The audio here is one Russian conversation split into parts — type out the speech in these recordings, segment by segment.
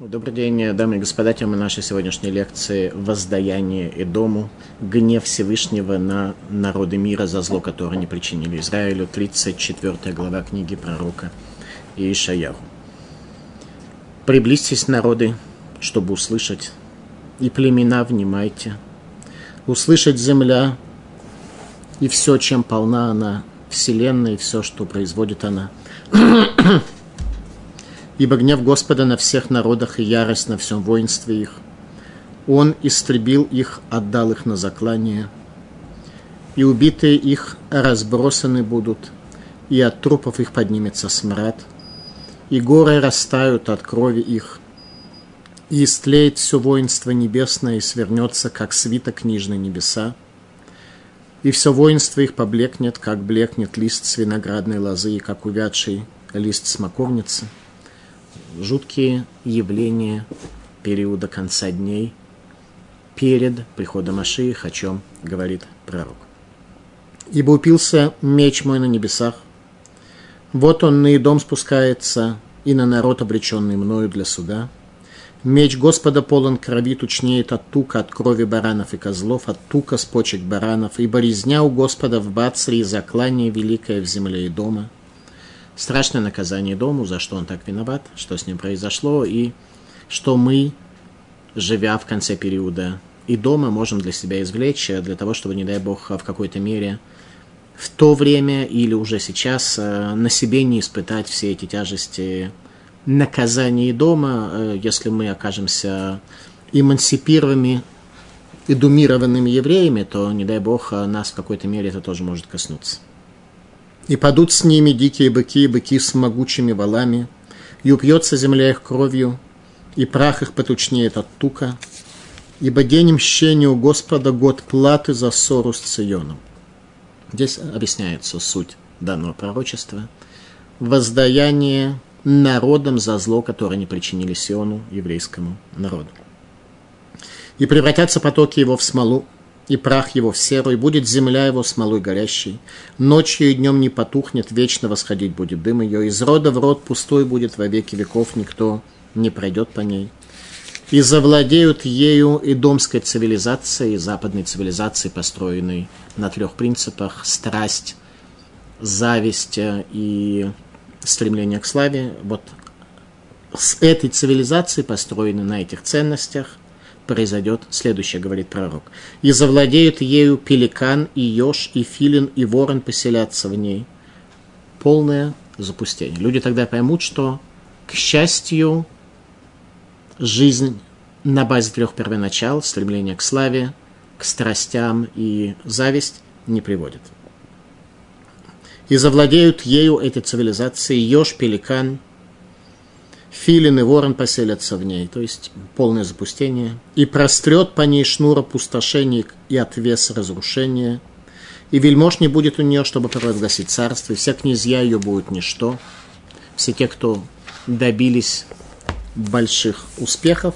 Добрый день, дамы и господа. Тема нашей сегодняшней лекции – воздаяние и дому, гнев Всевышнего на народы мира за зло, которое они причинили Израилю. 34 глава книги пророка Иишаяху. Приблизьтесь, народы, чтобы услышать, и племена внимайте. Услышать земля и все, чем полна она, вселенная и все, что производит она – ибо гнев Господа на всех народах и ярость на всем воинстве их. Он истребил их, отдал их на заклание, и убитые их разбросаны будут, и от трупов их поднимется смрад, и горы растают от крови их, и истлеет все воинство небесное, и свернется, как свиток книжной небеса, и все воинство их поблекнет, как блекнет лист с виноградной лозы, и как увядший лист смоковницы – жуткие явления периода конца дней перед приходом Машиих, о чем говорит пророк. «Ибо упился меч мой на небесах, вот он на дом спускается, и на народ, обреченный мною для суда. Меч Господа полон крови, тучнеет от тука, от крови баранов и козлов, от тука с почек баранов, ибо резня у Господа в Бацре и заклание великое в земле и дома» страшное наказание дому, за что он так виноват, что с ним произошло, и что мы, живя в конце периода и дома, можем для себя извлечь, э, для того, чтобы, не дай бог, в какой-то мере в то время или уже сейчас э, на себе не испытать все эти тяжести наказания дома, э, если мы окажемся эмансипированными, эдумированными евреями, то, не дай бог, нас в какой-то мере это тоже может коснуться. И падут с ними дикие быки, быки с могучими валами, и упьется земля их кровью, и прах их потучнеет от тука, ибо день мщения у Господа год платы за ссору с Ционом. Здесь объясняется суть данного пророчества. Воздаяние народам за зло, которое они причинили Сиону, еврейскому народу. И превратятся потоки его в смолу, и прах его в серу, и будет земля его смолой горящей. Ночью и днем не потухнет, вечно восходить будет дым ее. Из рода в род пустой будет во веки веков, никто не пройдет по ней. И завладеют ею и домской цивилизацией, и западной цивилизацией, построенной на трех принципах – страсть, зависть и стремление к славе. Вот с этой цивилизацией, построенной на этих ценностях, произойдет следующее, говорит пророк. «И завладеют ею пеликан, и еж, и филин, и ворон поселятся в ней». Полное запустение. Люди тогда поймут, что, к счастью, жизнь на базе трех первоначал, стремление к славе, к страстям и зависть не приводит. И завладеют ею эти цивилизации еж, пеликан, филин и ворон поселятся в ней, то есть полное запустение, и прострет по ней шнур опустошений и отвес разрушения, и вельмож не будет у нее, чтобы провозгласить царство, и все князья ее будут ничто, все те, кто добились больших успехов,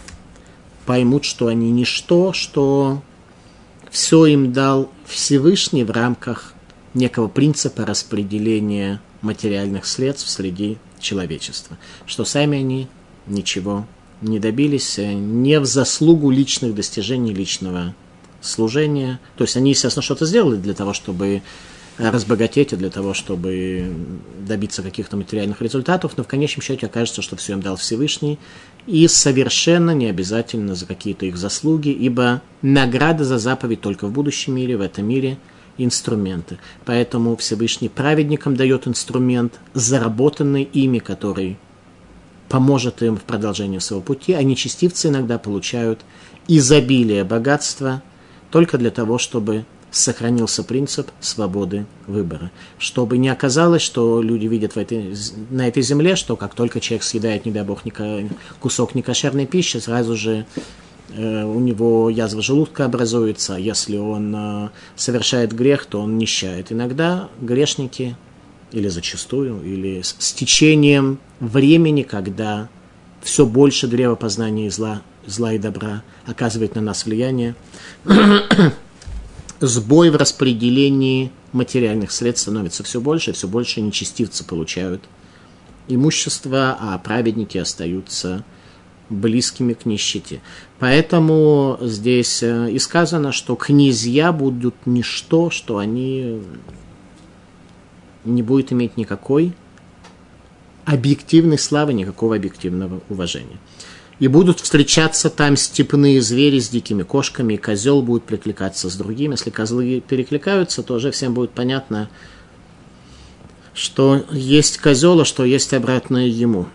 поймут, что они ничто, что все им дал Всевышний в рамках некого принципа распределения материальных средств среди человечества, что сами они ничего не добились, э, не в заслугу личных достижений, личного служения. То есть они, естественно, что-то сделали для того, чтобы разбогатеть и для того, чтобы добиться каких-то материальных результатов, но в конечном счете окажется, что все им дал Всевышний, и совершенно не обязательно за какие-то их заслуги, ибо награда за заповедь только в будущем мире, в этом мире – инструменты. Поэтому Всевышний праведникам дает инструмент, заработанный ими, который поможет им в продолжении своего пути, а нечестивцы иногда получают изобилие богатства только для того, чтобы сохранился принцип свободы выбора. Чтобы не оказалось, что люди видят в этой, на этой земле, что как только человек съедает, не дай бог, кусок некошерной пищи, сразу же у него язва желудка образуется, если он э, совершает грех, то он нищает. Иногда грешники, или зачастую, или с течением времени, когда все больше древа познания зла, зла и добра оказывает на нас влияние, сбой в распределении материальных средств становится все больше, все больше нечестивцы получают имущество, а праведники остаются близкими к нищете. Поэтому здесь э, и сказано, что князья будут ничто, что они не будут иметь никакой объективной славы, никакого объективного уважения. И будут встречаться там степные звери с дикими кошками, и козел будет прикликаться с другими. Если козлы перекликаются, то уже всем будет понятно, что есть козел, а что есть обратное ему.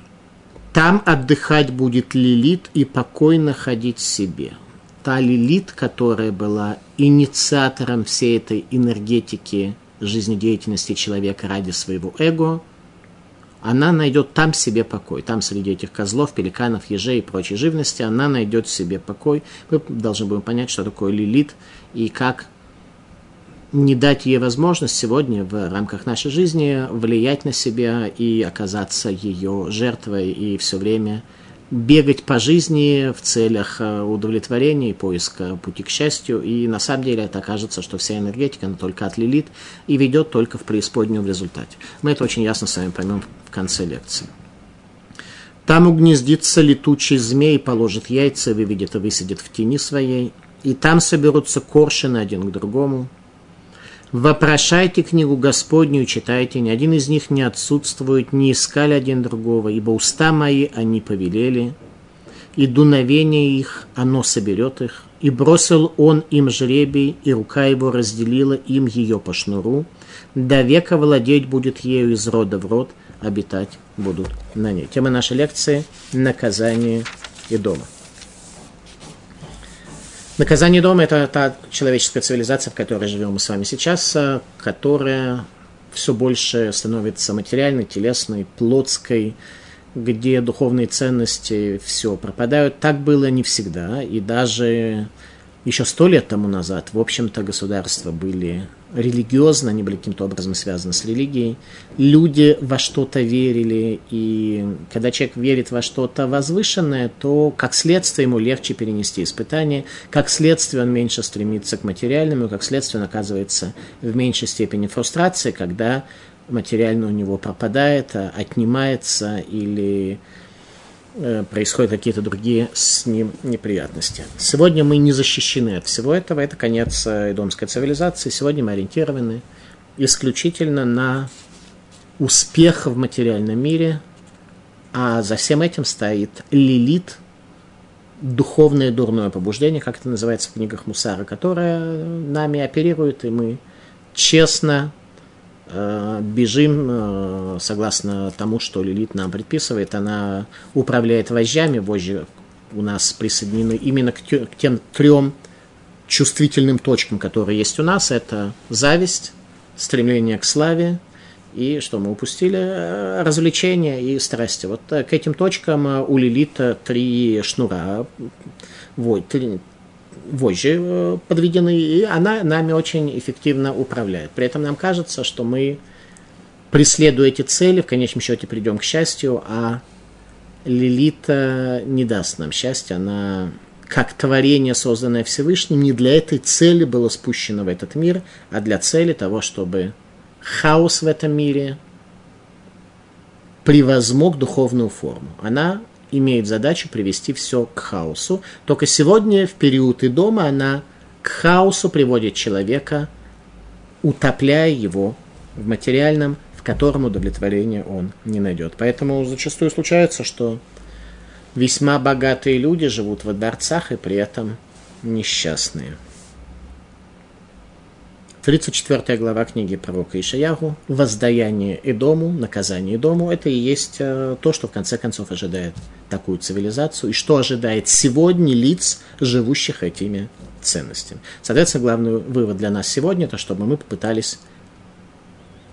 Там отдыхать будет Лилит и покойно ходить себе. Та Лилит, которая была инициатором всей этой энергетики жизнедеятельности человека ради своего эго, она найдет там себе покой. Там среди этих козлов, пеликанов, ежей и прочей живности она найдет себе покой. Мы должны будем понять, что такое лилит и как не дать ей возможность сегодня в рамках нашей жизни влиять на себя и оказаться ее жертвой и все время бегать по жизни в целях э, удовлетворения и поиска пути к счастью. И на самом деле это окажется, что вся энергетика, она только отлилит и ведет только в преисподнюю в результате. Мы это очень ясно с вами поймем в конце лекции. Там угнездится летучий змей, положит яйца, выведет и высадит в тени своей. И там соберутся коршины один к другому – Вопрошайте книгу Господню и читайте, ни один из них не отсутствует, не искали один другого, ибо уста мои они повелели, и дуновение их, оно соберет их, и бросил он им жребий, и рука его разделила им ее по шнуру, до века владеть будет ею из рода в род, обитать будут на ней. Тема нашей лекции – наказание и дома. Наказание дома – это та человеческая цивилизация, в которой живем мы с вами сейчас, э, которая все больше становится материальной, телесной, плотской, где духовные ценности все пропадают. Так было не всегда, и даже еще сто лет тому назад, в общем-то, государства были религиозно, они были каким-то образом связаны с религией. Люди во что-то верили, и когда человек верит во что-то возвышенное, то как следствие ему легче перенести испытания, как следствие он меньше стремится к материальному, как следствие он оказывается в меньшей степени фрустрации, когда материально у него пропадает, отнимается или происходят какие-то другие с ним неприятности. Сегодня мы не защищены от всего этого. Это конец идомской э, цивилизации. Сегодня мы ориентированы исключительно на успех в материальном мире, а за всем этим стоит лилит, духовное дурное побуждение, как это называется в книгах Мусара, которое нами оперирует, и мы честно Э, бежим э, согласно тому, что Лилит нам предписывает. Она управляет вожжами, вожжи у нас присоединены именно к тем трем чувствительным точкам, которые есть у нас. Это зависть, стремление к славе и, что мы упустили, э, развлечения и страсти. Вот к этим точкам у Лилита три шнура, вот, три, вожжи э, подведены, и она нами очень эффективно управляет. При этом нам кажется, что мы, преследуя эти цели, в конечном счете придем к счастью, а Лилита не даст нам счастья, она как творение, созданное Всевышним, не для этой цели было спущено в этот мир, а для цели того, чтобы хаос в этом мире превозмог духовную форму. Она имеет задачу привести все к хаосу. Только сегодня, в период и дома, она к хаосу приводит человека, утопляя его в материальном, в котором удовлетворения он не найдет. Поэтому зачастую случается, что весьма богатые люди живут во дворцах и при этом несчастные. 34 глава книги пророка Ишаягу «Воздаяние Эдому, наказание Эдому» – это и есть э, то, что в конце концов ожидает такую цивилизацию, и что ожидает сегодня лиц, живущих этими ценностями. Соответственно, главный вывод для нас сегодня – это чтобы мы попытались,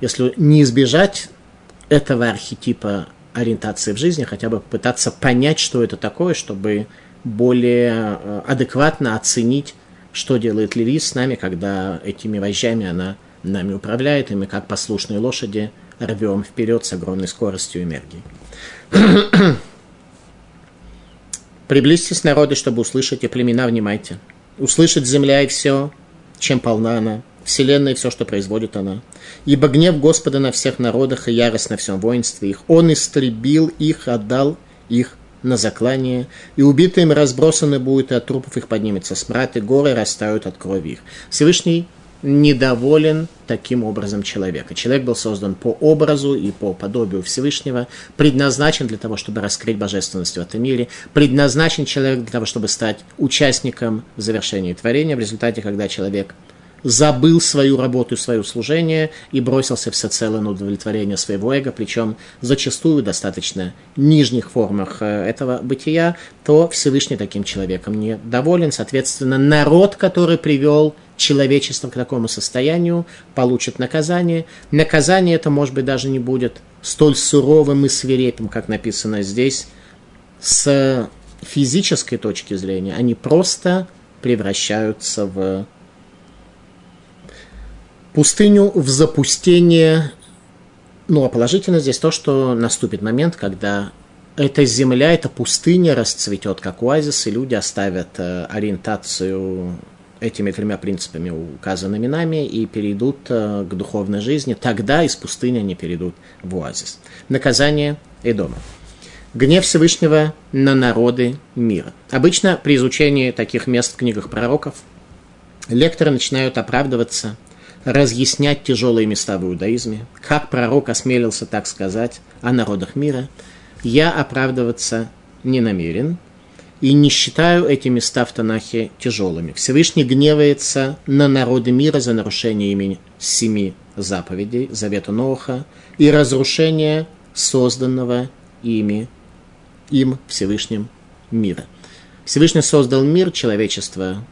если не избежать этого архетипа ориентации в жизни, хотя бы попытаться понять, что это такое, чтобы более э, адекватно оценить что делает Леви с нами, когда этими вожжами она нами управляет, и мы, как послушные лошади, рвем вперед с огромной скоростью энергии. Приблизьтесь, народы, чтобы услышать, и племена внимайте. Услышать земля и все, чем полна она, вселенная и все, что производит она. Ибо гнев Господа на всех народах и ярость на всем воинстве их. Он истребил их, отдал их на заклание, и убитые им разбросаны будут, и от трупов их поднимется смрад, и горы растают от крови их. Всевышний недоволен таким образом человека. Человек был создан по образу и по подобию Всевышнего, предназначен для того, чтобы раскрыть божественность в этом мире, предназначен человек для того, чтобы стать участником завершения творения. В результате, когда человек забыл свою работу свое служение и бросился всецело на удовлетворение своего эго, причем зачастую в достаточно нижних формах э, этого бытия, то Всевышний таким человеком не доволен. Соответственно, народ, который привел человечество к такому состоянию, получит наказание. Наказание это, может быть, даже не будет столь суровым и свирепым, как написано здесь, с физической точки зрения. Они просто превращаются в пустыню в запустение. Ну, а положительно здесь то, что наступит момент, когда эта земля, эта пустыня расцветет как оазис, и люди оставят э, ориентацию этими тремя принципами, указанными нами, и перейдут э, к духовной жизни. Тогда из пустыни они перейдут в оазис. Наказание и дома. Гнев Всевышнего на народы мира. Обычно при изучении таких мест в книгах пророков лекторы начинают оправдываться разъяснять тяжелые места в иудаизме, как пророк осмелился так сказать о народах мира, я оправдываться не намерен и не считаю эти места в Танахе тяжелыми. Всевышний гневается на народы мира за нарушение имени семи заповедей, завета Ноха, и разрушение созданного ими, им Всевышним мира. Всевышний создал мир, человечество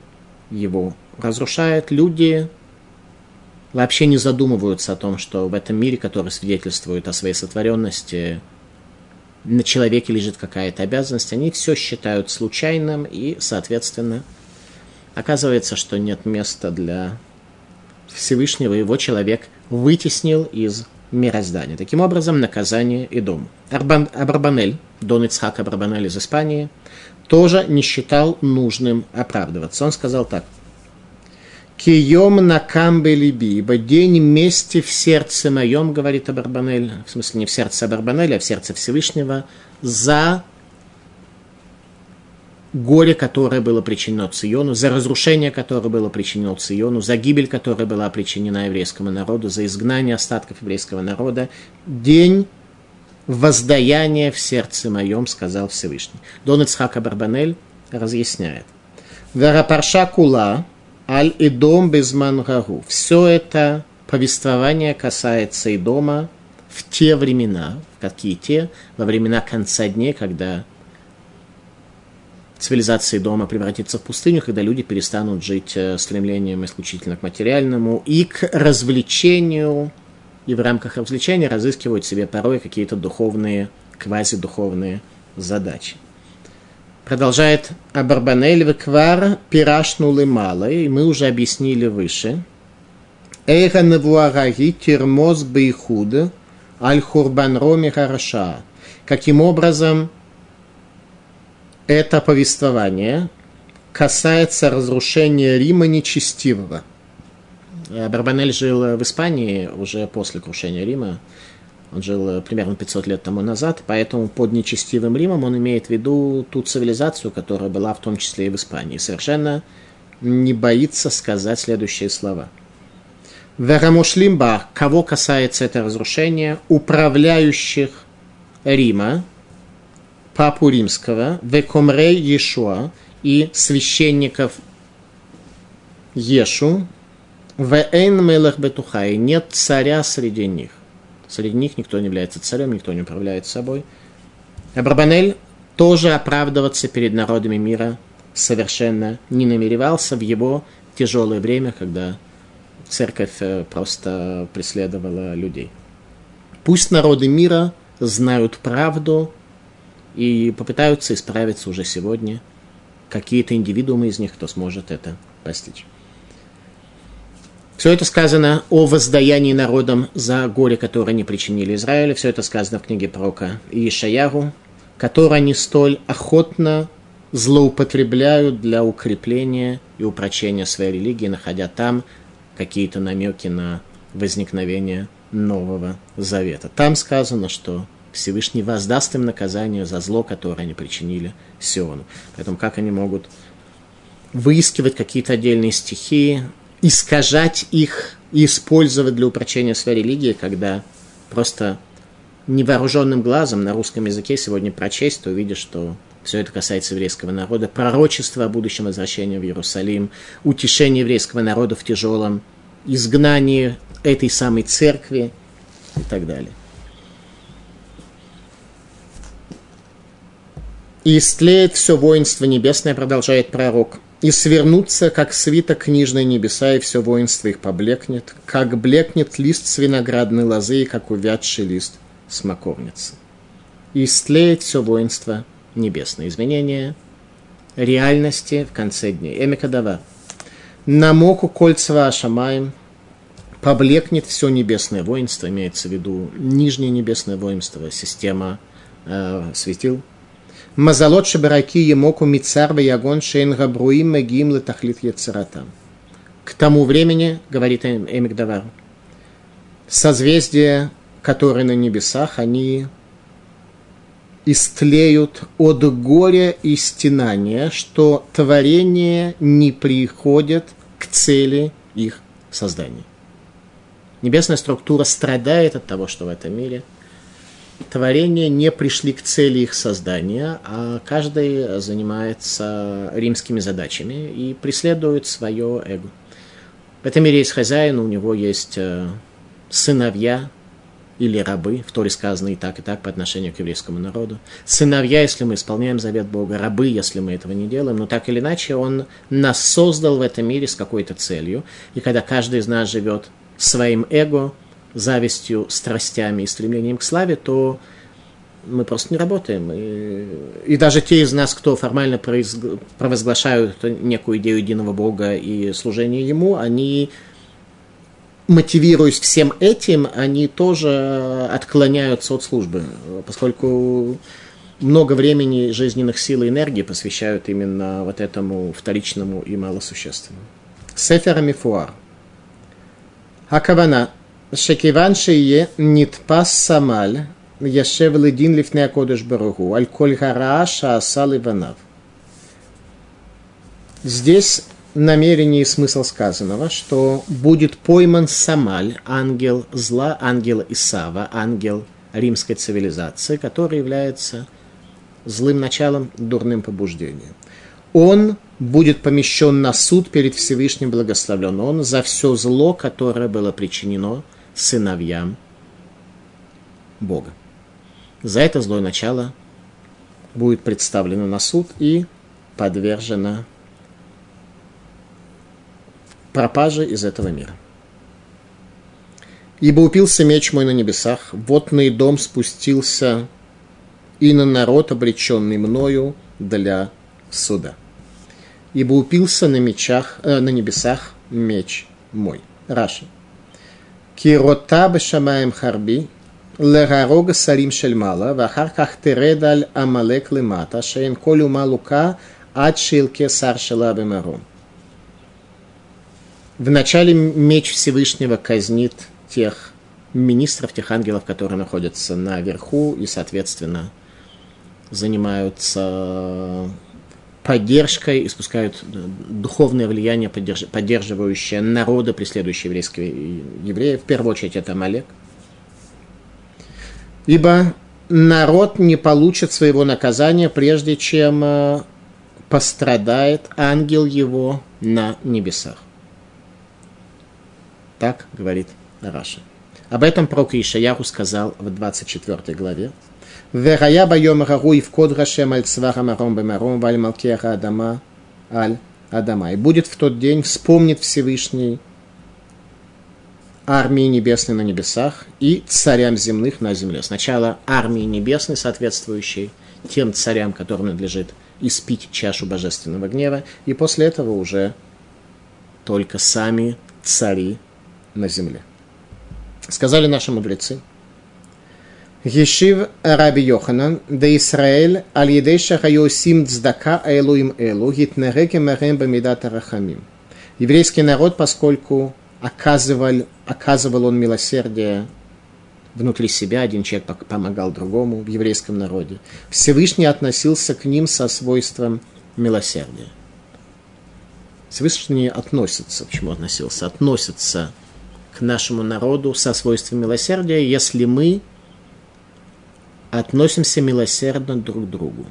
его разрушает, люди вообще не задумываются о том, что в этом мире, который свидетельствует о своей сотворенности, на человеке лежит какая-то обязанность, они все считают случайным и, соответственно, оказывается, что нет места для Всевышнего, его человек вытеснил из мироздания. Таким образом, наказание и дом. Арбан, Абарбанель, Дон Ицхак Абарбанель из Испании, тоже не считал нужным оправдываться. Он сказал так – Кием на камбе либи, ибо день мести в сердце моем, говорит Абарбанель, в смысле не в сердце Абарбанеля, а в сердце Всевышнего, за горе, которое было причинено Циону, за разрушение, которое было причинено Циону, за гибель, которая была причинена еврейскому народу, за изгнание остатков еврейского народа. День воздаяния в сердце моем, сказал Всевышний. Дон Ицхак Абарбанель разъясняет. Верапарша кула, Аль-Идом Безмангагу. Все это повествование касается Идома в те времена, в какие те, во времена конца дней, когда цивилизация дома превратится в пустыню, когда люди перестанут жить э, стремлением исключительно к материальному и к развлечению, и в рамках развлечения разыскивают себе порой какие-то духовные, квазидуховные задачи. Продолжает Абарбанель Веквар пирашнули мало, и мы уже объяснили выше. Эйха невуараги термоз бейхуда аль хурбан роми хараша. Каким образом это повествование касается разрушения Рима нечестивого. Барбанель жил в Испании уже после крушения Рима, он жил э, примерно 500 лет тому назад, поэтому под нечестивым Римом он имеет в виду ту цивилизацию, которая была в том числе и в Испании. Совершенно не боится сказать следующие слова. Верамушлимба, кого касается это разрушение, управляющих Рима, папу римского, векомрей Иешуа и священников Ешу, вэйн мелах бетухай, нет царя среди них. Среди них никто не является царем, никто не управляет собой. Абрабанель тоже оправдываться перед народами мира совершенно не намеревался в его тяжелое время, когда церковь э, просто преследовала людей. Пусть народы мира знают правду и попытаются исправиться уже сегодня. Какие-то индивидуумы из них, кто сможет это постичь. Все это сказано о воздаянии народам за горе, которое они причинили Израилю. Все это сказано в книге пророка Ишаяру, которое они столь охотно злоупотребляют для укрепления и упрочения своей религии, находя там какие-то намеки на возникновение Нового Завета. Там сказано, что Всевышний воздаст им наказание за зло, которое они причинили Сиону. Поэтому как они могут выискивать какие-то отдельные стихи, искажать их и использовать для упрочения своей религии, когда просто невооруженным глазом на русском языке сегодня прочесть, то увидишь, что все это касается еврейского народа, пророчество о будущем возвращении в Иерусалим, утешение еврейского народа в тяжелом изгнании этой самой церкви и так далее. И истлеет все воинство небесное, продолжает пророк, и свернутся, как свиток книжной небеса, и все воинство их поблекнет, как блекнет лист с виноградной лозы, и как увядший лист смоковницы. И истлеет все воинство небесное. Изменение реальности в конце дней. Эмикадава. Намоку кольцева ашамаем поблекнет все небесное воинство, имеется в виду нижнее небесное воинство, система э, светил. Мазалот шабараки емоку мицар ягон шейн габруим магим летахлит яцератам. К тому времени, говорит Эмикдавар, созвездия, которые на небесах, они истлеют от горя и стенания, что творение не приходит к цели их создания. Небесная структура страдает от того, что в этом мире творения не пришли к цели их создания, а каждый занимается римскими задачами и преследует свое эго. В этом мире есть хозяин, у него есть э, сыновья, или рабы, в Торе сказано и так, и так по отношению к еврейскому народу. Сыновья, если мы исполняем завет Бога, рабы, если мы этого не делаем, но так или иначе Он нас создал в этом мире с какой-то целью. И когда каждый из нас живет своим эго, завистью, страстями и стремлением к славе, то мы просто не работаем. И, и даже те из нас, кто формально провозглашают некую идею единого Бога и служение Ему, они мотивируясь всем этим, они тоже отклоняются от службы, поскольку много времени, жизненных сил и энергии посвящают именно вот этому вторичному и малосущественному. Сефер Мифуар. Акавана. Шекиван шие нитпас самаль, яшев ледин лифне акодыш баругу, аль коль гарааша асал иванав. Здесь намерение и смысл сказанного, что будет пойман Самаль, ангел зла, ангел Исава, ангел римской цивилизации, который является злым началом, дурным побуждением. Он будет помещен на суд перед Всевышним Благословлен. Он за все зло, которое было причинено сыновьям Бога. За это злое начало будет представлено на суд и подвержено пропажи из этого мира. Ибо упился меч мой на небесах, водный дом спустился и на народ, обреченный мною для суда. Ибо упился на, мечах, э, на небесах меч мой. Раша. Кирота бешамаем харби, лерарога сарим шельмала, вахарках тередаль амалек лимата, шейн колю малука, ад шилке сар шелабе маром. Вначале меч Всевышнего казнит тех министров, тех ангелов, которые находятся наверху и, соответственно, занимаются поддержкой, испускают духовное влияние, поддерживающее народы, преследующие еврейские евреев. В первую очередь это Малек. Ибо народ не получит своего наказания, прежде чем э, пострадает ангел его на небесах. Так говорит Раша. Об этом пророк Ишаяху сказал в 24 главе. «Верая байом рагу и вкод Рашем аль цваха маром бемаром валь малкеха адама аль адама». И будет в тот день, вспомнит Всевышний армии небесной на небесах и царям земных на земле. Сначала армии небесной, соответствующей тем царям, которым надлежит испить чашу божественного гнева, и после этого уже только сами цари на земле. Сказали наши мудрецы. Ешив Раби Йоханан, да Исраэль, аль едей шахайосим цдака элуим элу, гитнереке мэрем бамидат рахамим. Еврейский народ, поскольку оказывал, оказывал он милосердие внутри себя, один человек помогал другому в еврейском народе. Всевышний относился к ним со свойством милосердия. Всевышний относится, почему относился? Относится к нашему народу со свойством милосердия, если мы относимся милосердно друг к другу.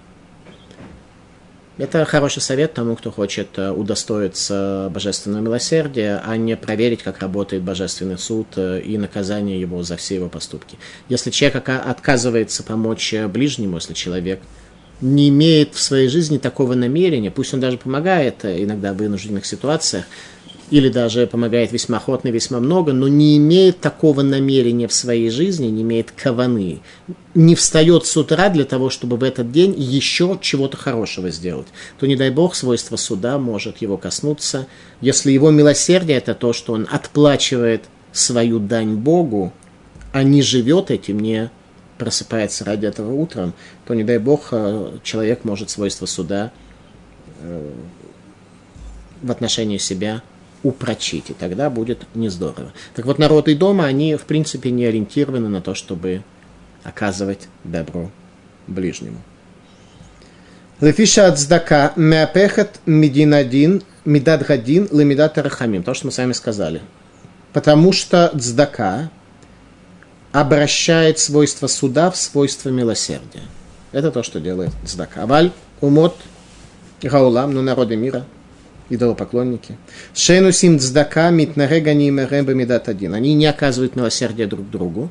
Это хороший совет тому, кто хочет э, удостоиться божественного милосердия, а не проверить, как работает божественный суд э, и наказание его за все его поступки. Если человек отказывается помочь э, ближнему, если человек не имеет в своей жизни такого намерения, пусть он даже помогает иногда в вынужденных ситуациях, или даже помогает весьма охотно, весьма много, но не имеет такого намерения в своей жизни, не имеет каваны, не встает с утра для того, чтобы в этот день еще чего-то хорошего сделать, то, не дай бог, свойство суда может его коснуться. Если его милосердие – это то, что он отплачивает свою дань Богу, а не живет этим, не просыпается ради этого утром, то, не дай бог, э, человек может свойство суда э, в отношении себя упрочить, и тогда будет не здорово. Так вот, народ и дома, они, в принципе, не ориентированы на то, чтобы оказывать добро ближнему. Лефиша цдака мяпехат мединадин медат гадин лемидат рахамим. То, что мы с вами сказали. Потому что цдака обращает свойства суда в свойства милосердия. Это то, что делает цдака. Аваль умот гаулам, ну народы мира – идолопоклонники. Шейну сим цдака митнарегани меремба медат один. Они не оказывают милосердия друг другу.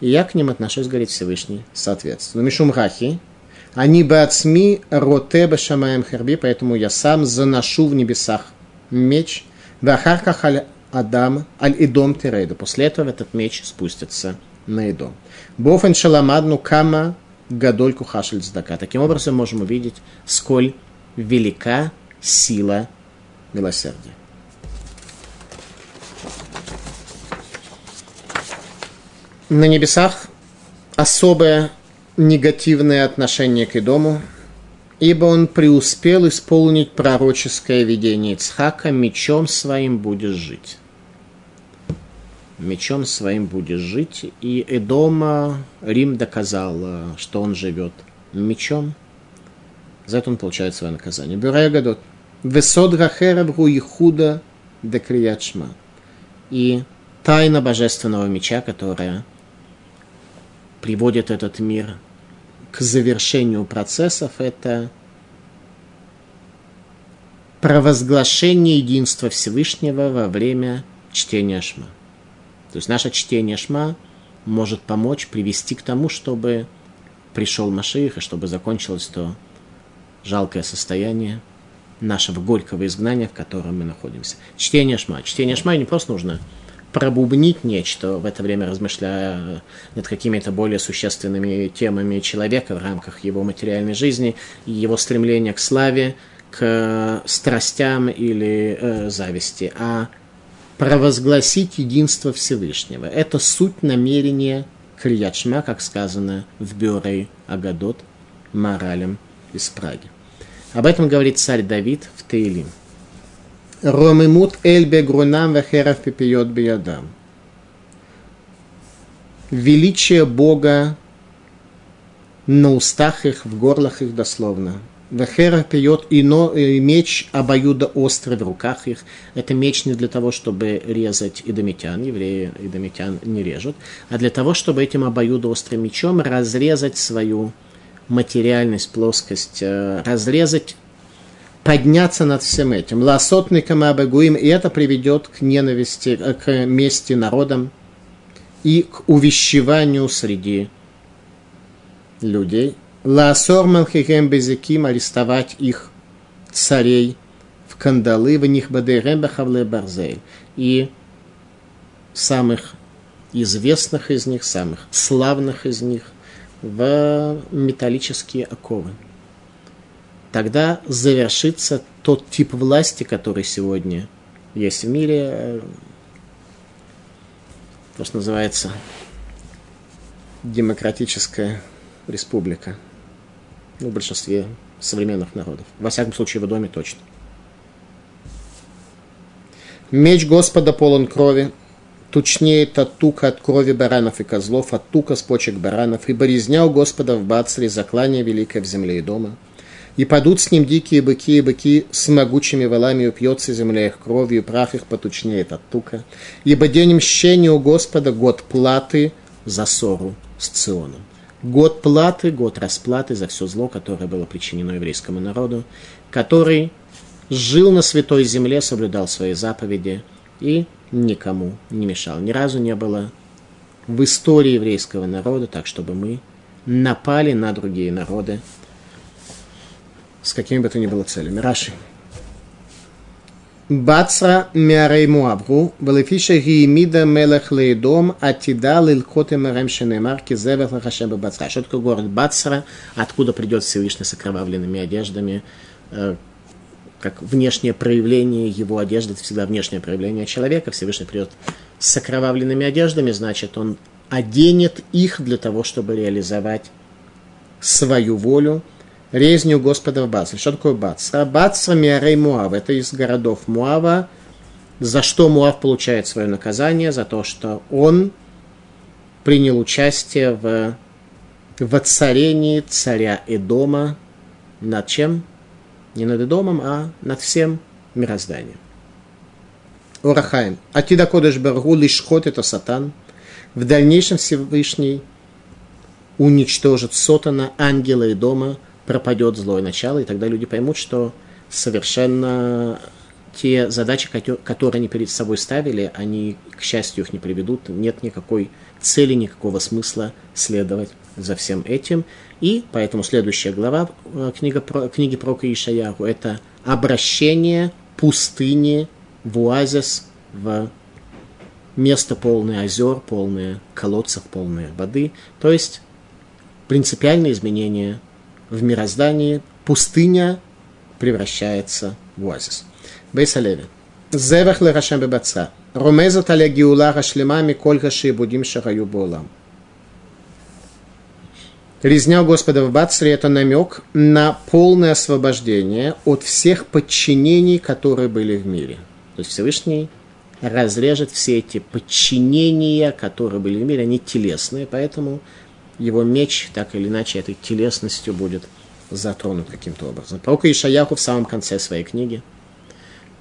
И я к ним отношусь, говорит Всевышний, соответственно. Мишум рахи. Они бацми роте башамаем херби, поэтому я сам заношу в небесах меч. Вахарках аль Адам аль идом тирейда. После этого этот меч спустится на идом. Бофен шаламадну кама гадоль кухашель цдака. Таким образом можем увидеть, сколь велика сила милосердия. На небесах особое негативное отношение к Идому, ибо он преуспел исполнить пророческое видение Ицхака «Мечом своим будешь жить». Мечом своим будешь жить. И Эдома Рим доказал, что он живет мечом. За это он получает свое наказание. Бюрая Гадот. Весод Рахерев Руихуда Декриячма. И тайна божественного меча, которая приводит этот мир к завершению процессов, это провозглашение единства Всевышнего во время чтения Шма. То есть наше чтение Шма может помочь привести к тому, чтобы пришел Машиих, и чтобы закончилось то жалкое состояние, нашего горького изгнания, в котором мы находимся. Чтение шма. Чтение шма не просто нужно пробубнить нечто, в это время размышляя над какими-то более существенными темами человека в рамках его материальной жизни, его стремления к славе, к страстям или э, зависти, а провозгласить единство Всевышнего. Это суть намерения Криячма, как сказано в Бюрей Агадот Моралем из Праги. Об этом говорит царь Давид в Таилим. Ромимут эль бегрунам вехерав пипиот биядам. Величие Бога на устах их, в горлах их дословно. Вехера пьет ино, и меч обоюдо острый в руках их. Это меч не для того, чтобы резать идомитян, евреи идомитян не режут, а для того, чтобы этим обоюдо острым мечом разрезать свою материальность, плоскость, э, разрезать, подняться над всем этим. Ласотный камабагуим, и это приведет к ненависти, э, к мести народам и к увещеванию среди людей. Ласор манхихем безиким, арестовать их царей в кандалы, в них бадерем бахавле барзель. И самых известных из них, самых славных из них – в металлические оковы. Тогда завершится тот тип власти, который сегодня есть в мире, то, что называется демократическая республика. Ну, в большинстве современных народов. Во всяком случае, в доме точно. Меч Господа полон крови, тучнее от тука от крови баранов и козлов, от тука с почек баранов, и борезня у Господа в Бацре, заклание великое в земле и дома. И падут с ним дикие быки и быки с могучими валами, упьется земля их кровью, прах их потучнеет от тука. Ибо день мщения у Господа, год платы за ссору с Ционом. Год платы, год расплаты за все зло, которое было причинено еврейскому народу, который жил на святой земле, соблюдал свои заповеди и никому не мешал. Ни разу не было в истории еврейского народа так, чтобы мы напали на другие народы с какими бы то ни было целями. Раши. Бацра мярей муавру, велефиша гиемида мелех лейдом, атида лилкоте мерем шенемар, кизевех лахашем бацра. Что такое город Бацра, откуда придет Всевышний с окровавленными одеждами, э, как внешнее проявление его одежды, это всегда внешнее проявление человека, Всевышний придет с окровавленными одеждами, значит, он оденет их для того, чтобы реализовать свою волю, резню Господа в Бацре. Что такое Бацра? Бацра Миарей Муав. Это из городов Муава. За что Муав получает свое наказание? За то, что он принял участие в воцарении царя Эдома над чем? Не над Эдомом, а над всем мирозданием. Урахаем. Атида Кодыш Баргу лишхот это сатан. В дальнейшем Всевышний уничтожит сотана, ангела и дома – пропадет злое начало, и тогда люди поймут, что совершенно те задачи, которые они перед собой ставили, они, к счастью, их не приведут. Нет никакой цели, никакого смысла следовать за всем этим. И поэтому следующая глава э, книга книги про Ишаяху – это обращение пустыни в оазис, в место полное озер, полное колодцев, полное воды. То есть принципиальное изменение в мироздании пустыня превращается в оазис. Бейсалеви. Зевах лерашем бебаца. Ромезат аля гиула хашлема миколь хашибудим шагаю болам. Резня Господа в Бацре – это намек на полное освобождение от всех подчинений, которые были в мире. То есть Всевышний разрежет все эти подчинения, которые были в мире, они телесные, поэтому его меч так или иначе этой телесностью будет затронут каким-то образом. Пророк Ишаяху в самом конце своей книги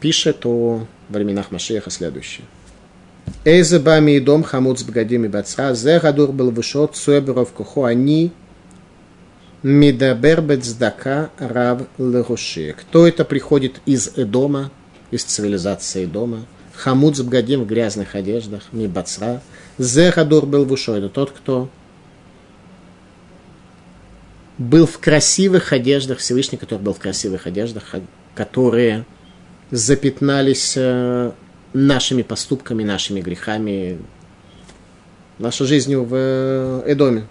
пишет о временах Машеха следующее. Эйзе бами и дом хамуц бгадим и бацра, зе гадур был вышот, суэберов кухо, они Мидабер бецдака рав леруши. Кто это приходит из Эдома, из цивилизации Эдома? Хамуц бгадим в грязных одеждах, мибацра. Зе гадур был вышо. Это тот, кто был в красивых одеждах, Всевышний, который был в красивых одеждах, которые запятнались э, нашими поступками, нашими грехами, нашей жизнью в э, Эдоме.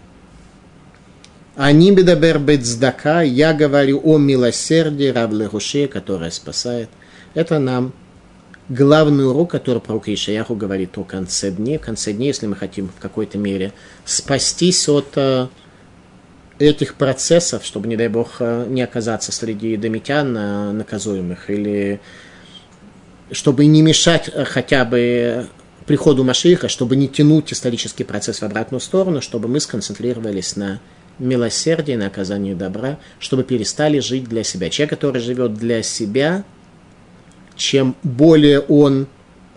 Они бедабер бецдака, я говорю о милосердии Равле Руше, которая спасает. Это нам главный урок, который пророк Ишаяху говорит о конце дней. В конце дней, если мы хотим в какой-то мере спастись от э, этих процессов, чтобы, не дай бог, э, не оказаться среди домитян э, наказуемых, или чтобы не мешать хотя бы приходу Машиха, чтобы не тянуть исторический процесс в обратную сторону, чтобы мы сконцентрировались на милосердии, на оказании добра, чтобы перестали жить для себя. Человек, который живет для себя, чем более он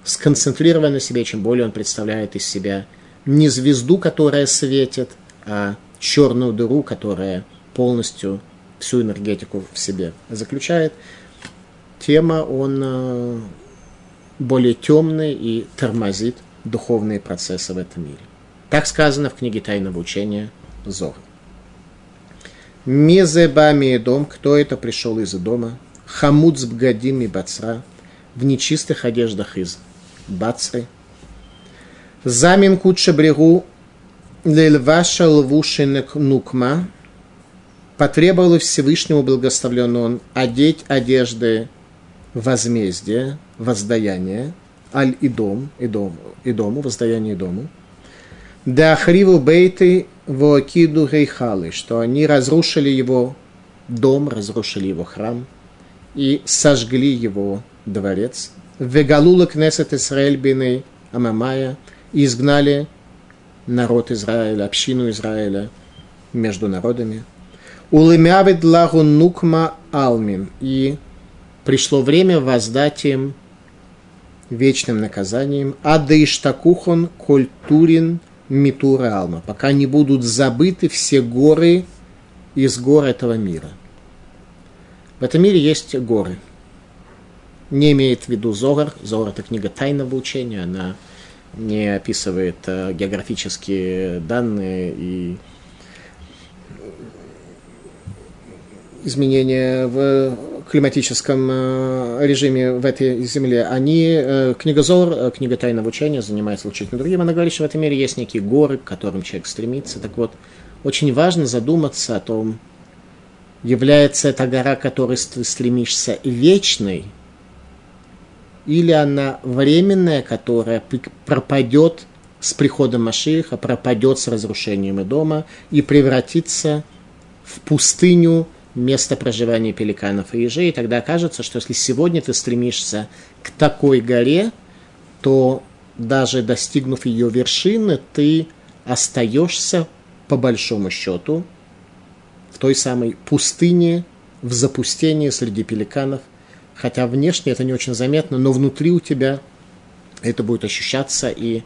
сконцентрирован на себе, чем более он представляет из себя не звезду, которая светит, а черную дыру, которая полностью всю энергетику в себе заключает, тема он э, более темный и тормозит духовные процессы в этом мире. Так сказано в книге Тайного учения Зор. Мезебами дом, кто это пришел из дома? Хамуд бгадим и бацра, в нечистых одеждах из бацры. Замин куча брегу Лельваша лвушинек нукма, потребовал Всевышнему благословленного он одеть одежды возмездия, воздаяния, аль и дом, и дом, и дому, воздаяние дому. Да ахриву бейты воакиду гейхалы, что они разрушили его дом, разрушили его храм и сожгли его дворец. Вегалула кнесет Исраэль бины Амамая – и изгнали народ Израиля, общину Израиля между народами. Улымявит лагу нукма алмин. И пришло время воздать им вечным наказанием. Ада иштакухон культурин митура алма. Пока не будут забыты все горы из гор этого мира. В этом мире есть горы. Не имеет в виду Зогар. Зогар – это книга тайного учения. Она не описывает э, географические данные и изменения в климатическом э, режиме в этой земле, они, э, книга Зор, книга тайного учения, занимается исключительно другим. Она говорит, что в этом мире есть некие горы, к которым человек стремится. Так вот, очень важно задуматься о том, является эта гора, к которой ты стремишься, вечной – или она временная, которая пропадет с приходом Машииха, пропадет с разрушением и дома и превратится в пустыню место проживания пеликанов и ежей. И тогда окажется, что если сегодня ты стремишься к такой горе, то даже достигнув ее вершины, ты остаешься, по большому счету, в той самой пустыне, в запустении среди пеликанов хотя внешне это не очень заметно, но внутри у тебя это будет ощущаться и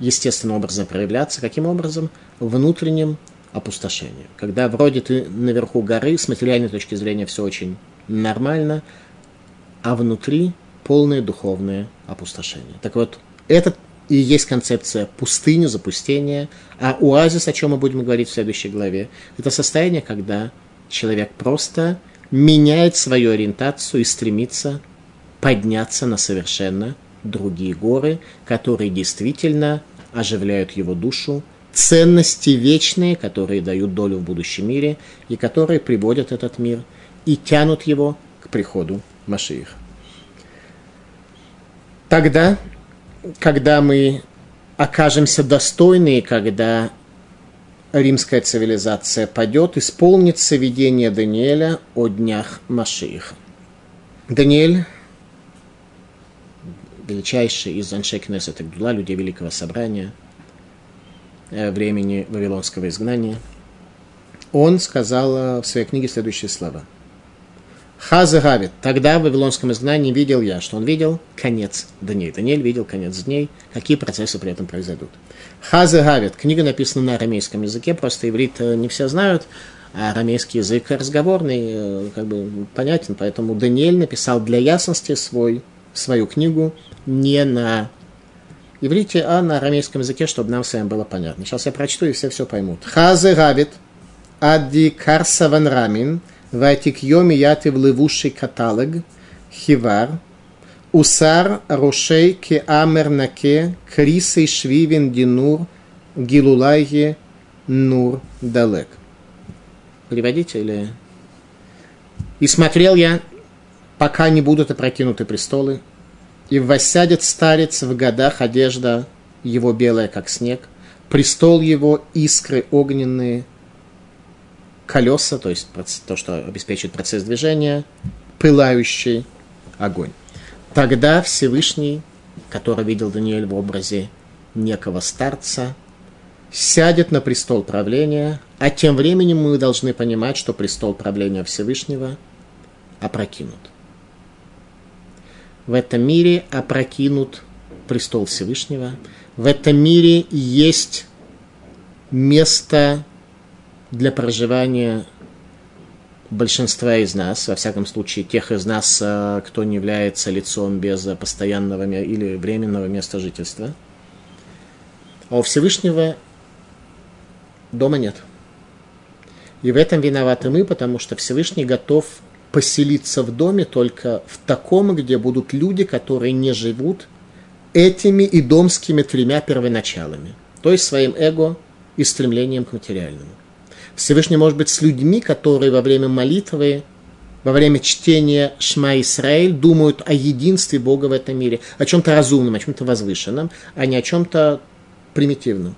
естественным образом проявляться. Каким образом? Внутренним опустошением. Когда вроде ты наверху горы, с материальной точки зрения все очень нормально, а внутри полное духовное опустошение. Так вот, это и есть концепция пустыни, запустения, а оазис, о чем мы будем говорить в следующей главе, это состояние, когда человек просто меняет свою ориентацию и стремится подняться на совершенно другие горы, которые действительно оживляют его душу, ценности вечные, которые дают долю в будущем мире и которые приводят этот мир и тянут его к приходу Машиих. Тогда, когда мы окажемся достойны, когда римская цивилизация падет, исполнится видение Даниэля о днях Машииха. Даниэль, величайший из Аншей Кнессет Гдула, людей Великого Собрания, времени Вавилонского изгнания, он сказал в своей книге следующие слова – Хаза Гавит. Тогда в Вавилонском изгнании видел я, что он видел конец дней. Даниэль видел конец дней, какие процессы при этом произойдут. Хаза Гавит. Книга написана на арамейском языке, просто иврит э, не все знают, а арамейский язык разговорный, э, как бы понятен, поэтому Даниэль написал для ясности свой, свою книгу не на иврите, а на арамейском языке, чтобы нам вами было понятно. Сейчас я прочту, и все все поймут. Хазе Гавит. Ади Карсаван Рамин – Ватикьо миятив левуший каталог, хивар, усар рошей ке амер наке, крисей швивен динур, гилулайге нур далек. Переводите или... И смотрел я, пока не будут опрокинуты престолы, и воссядет старец в годах одежда его белая, как снег, престол его искры огненные – колеса, то есть то, что обеспечивает процесс движения, пылающий огонь. Тогда Всевышний, который видел Даниэль в образе некого старца, сядет на престол правления, а тем временем мы должны понимать, что престол правления Всевышнего опрокинут. В этом мире опрокинут престол Всевышнего. В этом мире есть место для проживания большинства из нас, во всяком случае тех из нас, э, кто не является лицом без постоянного или временного места жительства. А у Всевышнего дома нет. И в этом виноваты мы, потому что Всевышний готов поселиться в доме только в таком, где будут люди, которые не живут этими и домскими тремя первоначалами, то есть своим эго и стремлением к материальному. Всевышний может быть с людьми, которые во время молитвы, во время чтения Шма Исраиль думают о единстве Бога в этом мире, о чем-то разумном, о чем-то возвышенном, а не о чем-то примитивном.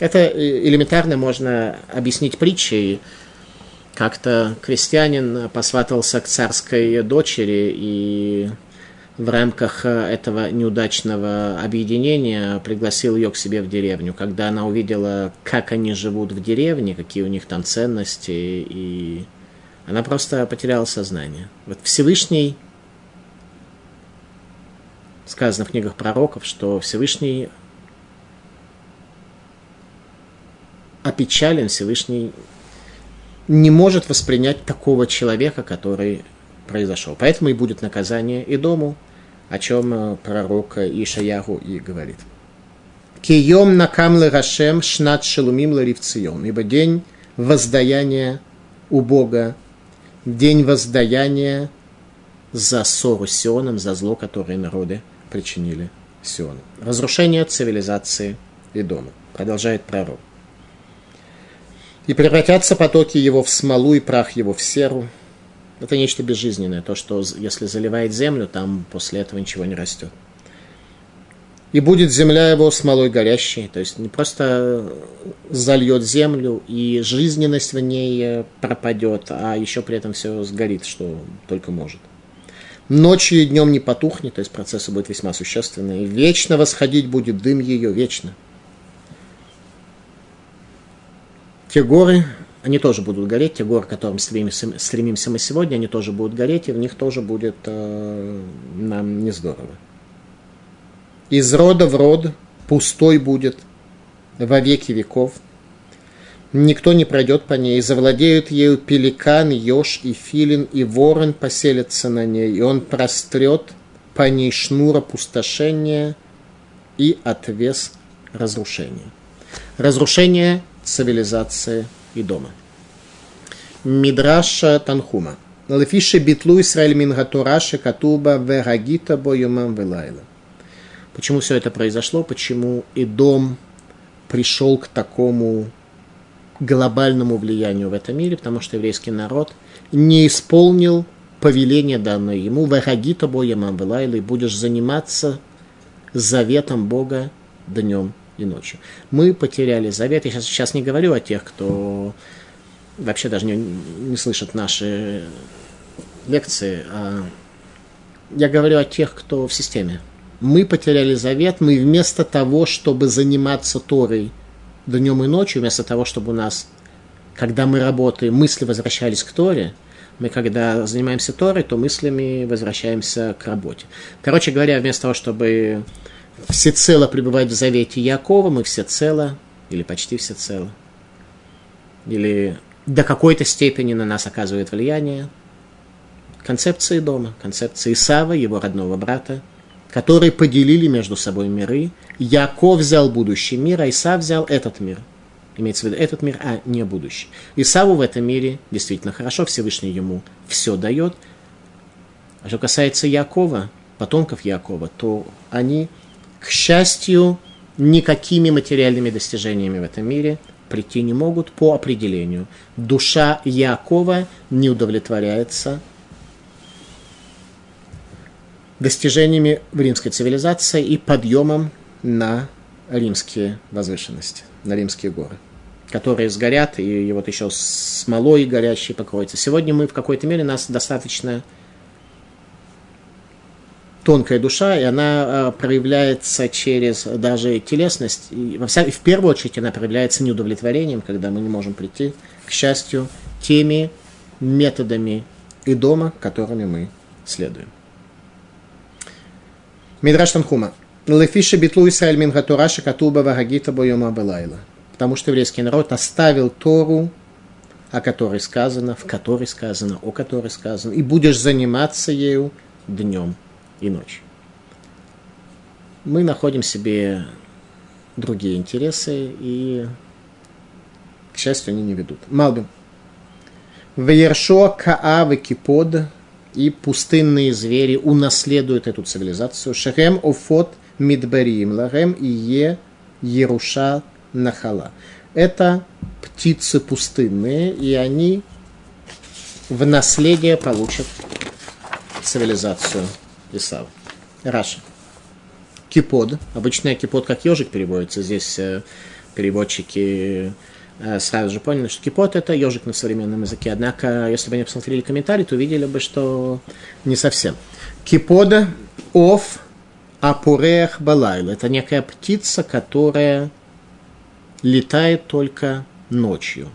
Это э, элементарно можно объяснить притчей. Как-то крестьянин посватался к царской дочери, и в рамках этого неудачного объединения пригласил ее к себе в деревню. Когда она увидела, как они живут в деревне, какие у них там ценности, и она просто потеряла сознание. Вот Всевышний, сказано в книгах пророков, что Всевышний опечален, Всевышний не может воспринять такого человека, который произошел. Поэтому и будет наказание и дому, о чем э, пророк Ишаягу и говорит. Кием накам Рашем шнат шелумим ларивцион, ибо день воздаяния у Бога, день воздаяния за ссору с Сионом, за зло, которое народы причинили Сиону. Разрушение цивилизации и дома. Продолжает пророк. И превратятся потоки его в смолу и прах его в серу, это нечто безжизненное, то, что если заливает землю, там после этого ничего не растет. И будет земля его смолой горящей, то есть не просто зальет землю, и жизненность в ней пропадет, а еще при этом все сгорит, что только может. Ночью и днем не потухнет, то есть процессы будут весьма существенные. Вечно восходить будет дым ее, вечно. Те горы, они тоже будут гореть, те горы, к которым стремимся, стремимся мы сегодня, они тоже будут гореть, и в них тоже будет э, нам не здорово. Из рода в род пустой будет во веки веков. Никто не пройдет по ней, завладеют ею пеликан, еж и филин, и ворон поселится на ней, и он прострет по ней шнура пустошения и отвес разрушения. Разрушение цивилизации и дома. Мидраша Танхума. Лефиши битлу Исраэль мингатураша катуба вегагита боюмам велайла. Почему все это произошло? Почему и дом пришел к такому глобальному влиянию в этом мире? Потому что еврейский народ не исполнил повеление данное ему «Вахагита боямам велайла» и будешь заниматься заветом Бога днем и ночью. Мы потеряли завет. Я сейчас, сейчас не говорю о тех, кто вообще даже не, не слышат наши лекции, а я говорю о тех, кто в системе. Мы потеряли завет, мы вместо того, чтобы заниматься Торой днем и ночью, вместо того, чтобы у нас, когда мы работаем, мысли возвращались к Торе, мы когда занимаемся Торой, то мыслями возвращаемся к работе. Короче говоря, вместо того, чтобы всецело пребывать в завете Якова, мы всецело, или почти всецело, или до какой-то степени на нас оказывает влияние концепции дома, концепции Исава, его родного брата, которые поделили между собой миры. Яков взял будущий мир, а Исав взял этот мир. Имеется в виду этот мир, а не будущий. Исаву в этом мире действительно хорошо, Всевышний ему все дает. А что касается Якова, потомков Якова, то они к счастью, никакими материальными достижениями в этом мире прийти не могут по определению. Душа Якова не удовлетворяется достижениями в римской цивилизации и подъемом на римские возвышенности, на римские горы, которые сгорят, и, вот еще смолой горящей покроются. Сегодня мы в какой-то мере нас достаточно тонкая душа, и она э, проявляется через даже телесность. И во вся, в первую очередь она проявляется неудовлетворением, когда мы не можем прийти к счастью теми методами и дома, которыми мы следуем. Мидраш Танхума. Лефиша битлу Исраэль мин катуба вагагита боема белайла. Потому что еврейский народ оставил Тору, о которой сказано, в которой сказано, о которой сказано, и будешь заниматься ею днем и ночь. Мы находим себе другие интересы, и, к счастью, они не ведут. Малбим. Веершо Каа Кипод и пустынные звери унаследуют эту цивилизацию. Шехем Офот Мидбарим Ларем и Е Еруша Нахала. Это птицы пустынные, и они в наследие получат цивилизацию Исав. Раша. קיפוד. Обычно קיפוד как ежик переводится. Здесь э, переводчики э, сразу же поняли, что קיפוד это ежик на современном языке. Однако, если бы они посмотрели комментарий, то увидели бы, что не совсем. קיפודא עוף הפורח בלילה. Это некая птица, которая летает только ночью.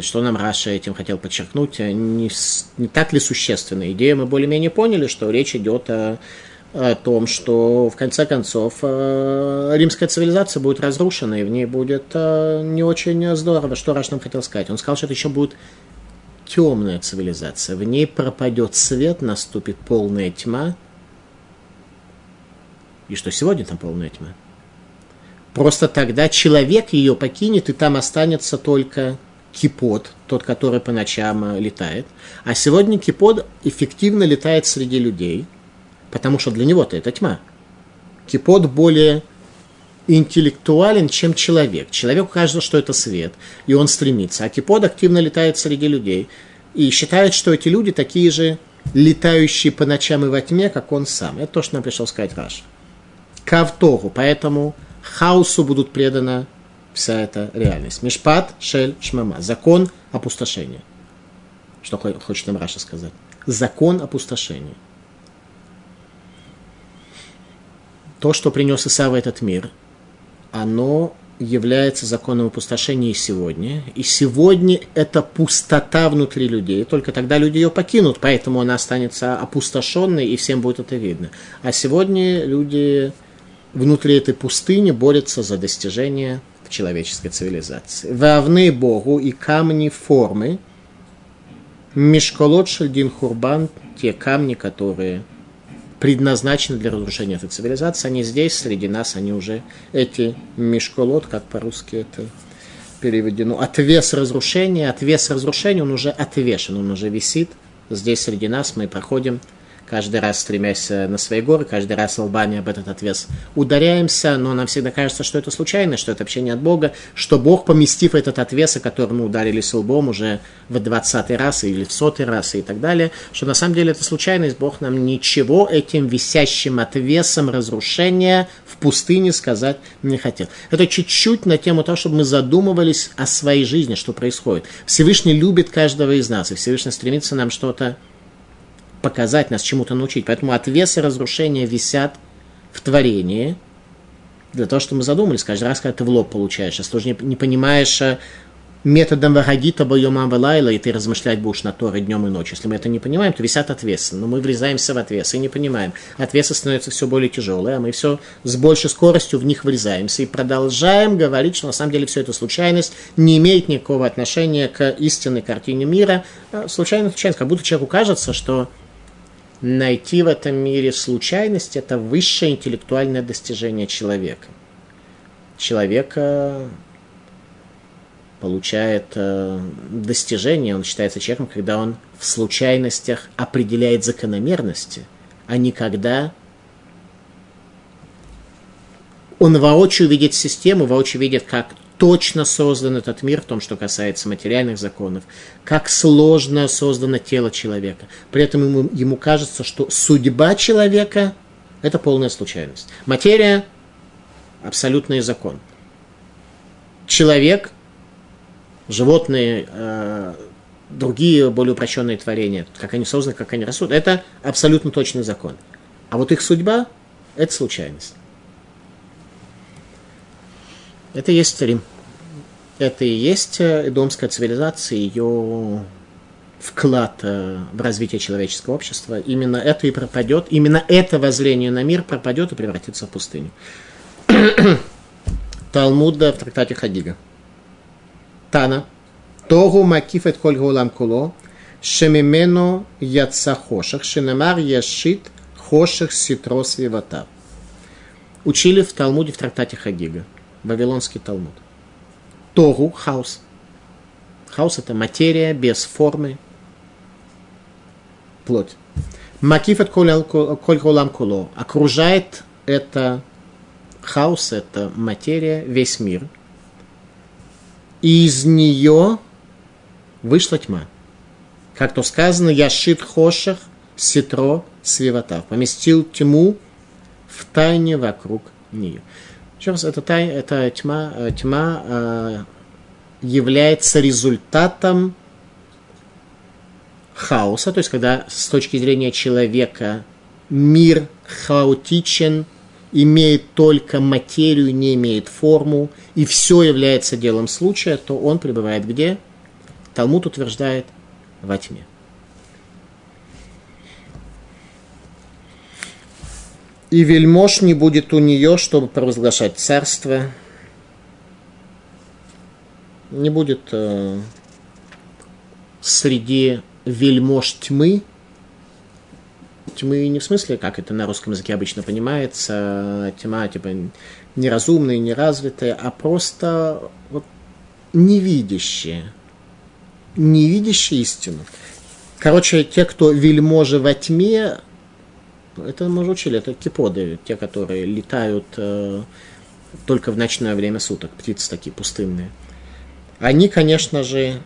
Что нам Раши этим хотел подчеркнуть? Не, не так ли существенная идея? Мы более-менее поняли, что речь идет о, о том, что в конце концов э, римская цивилизация будет разрушена, и в ней будет э, не очень здорово. Что Раш нам хотел сказать? Он сказал, что это еще будет темная цивилизация. В ней пропадет свет, наступит полная тьма. И что сегодня там полная тьма? Просто тогда человек ее покинет, и там останется только кипот, тот, который по ночам э, летает. А сегодня кипот эффективно летает среди людей, потому что для него-то это тьма. Кипот более интеллектуален, чем человек. Человеку кажется, что это свет, и он стремится. А кипот активно летает среди людей и считает, что эти люди такие же летающие по ночам и во тьме, как он сам. Это то, что нам пришел сказать Раш. Кавтору, поэтому хаосу будут предана вся эта реальность. Мишпат, шель, шмама. Закон опустошения. Что хочет нам Раша сказать? Закон опустошения. То, что принес Исав в этот мир, оно является законом опустошения и сегодня. И сегодня это пустота внутри людей. Только тогда люди ее покинут, поэтому она останется опустошенной, и всем будет это видно. А сегодня люди внутри этой пустыни борются за достижение человеческой цивилизации. Вавны Богу и камни формы, Мишколот Шальдин Хурбан, те камни, которые предназначены для разрушения этой цивилизации, они здесь, среди нас, они уже эти Мишколот, как по-русски это переведено, отвес разрушения, отвес разрушения, он уже отвешен, он уже висит, здесь среди нас мы проходим каждый раз стремясь э, на свои горы, каждый раз лбами об этот отвес ударяемся, но нам всегда кажется, что это случайно, что это вообще не от Бога, что Бог, поместив этот отвес, о котором мы ударились лбом уже в двадцатый раз или в сотый раз и так далее, что на самом деле это случайность, Бог нам ничего этим висящим отвесом разрушения в пустыне сказать не хотел. Это чуть-чуть на тему того, чтобы мы задумывались о своей жизни, что происходит. Всевышний любит каждого из нас, и Всевышний стремится нам что-то показать, нас чему-то научить. Поэтому отвесы разрушения висят в творении, для того, чтобы мы задумались каждый раз, когда ты в лоб получаешь. Если ты уже не, не понимаешь э, методом вагагита бойома валайла, и ты размышлять будешь на Торы днем и ночью. Если мы это не понимаем, то висят отвесы. Но мы врезаемся в отвесы и не понимаем. Отвесы становятся все более тяжелые, а мы все с большей скоростью в них врезаемся и продолжаем говорить, что на самом деле все это случайность, не имеет никакого отношения к истинной картине мира. А случайность, случайность. Как будто человеку кажется, что найти в этом мире случайность – это высшее интеллектуальное достижение человека. Человека получает э, достижение, он считается человеком, когда он в случайностях определяет закономерности, а не когда он воочию видит систему, воочию видит, как точно создан этот мир в том, что касается материальных законов, как сложно создано тело человека. При этом ему, ему кажется, что судьба человека – это полная случайность. Материя – абсолютный закон. Человек, животные, э, другие более упрощенные творения, как они созданы, как они растут – это абсолютно точный закон. А вот их судьба – это случайность. Это и есть Рим. Это и есть эдомская цивилизация, ее вклад э, в развитие человеческого общества. Именно это и пропадет, именно это воззрение на мир пропадет и превратится в пустыню. Талмуда в трактате Хадига. Тана. Тогу макифет коль гулам куло, шемимено яца хошах, шинамар яшит хошах ситро свиватав. Учили в Талмуде в трактате Хагига. Вавилонский Талмуд. Тогу – хаос. Хаос – это материя без формы, плоть. Макифет коль колам куло окружает это хаос, это материя, весь мир. И из нее вышла тьма. Как то сказано, яшит хошах ситро свиватав. Поместил тьму в тайне вокруг нее. Еще раз, эта, тай, эта тьма, э, тьма э, является результатом хаоса, то есть когда с точки зрения человека мир хаотичен, имеет только материю, не имеет форму, и все является делом случая, то он пребывает где? Талмуд утверждает во тьме. И вельмож не будет у нее, чтобы провозглашать царство. Не будет э, среди вельмож тьмы, тьмы не в смысле, как это на русском языке обычно понимается, тьма типа неразумная, неразвитая, а просто вот невидящая, невидящая истину. Короче, те, кто вельможи во тьме, это мы уже учили, это киподы, те, которые летают э, только в ночное время суток, птицы такие пустынные. Они, конечно же,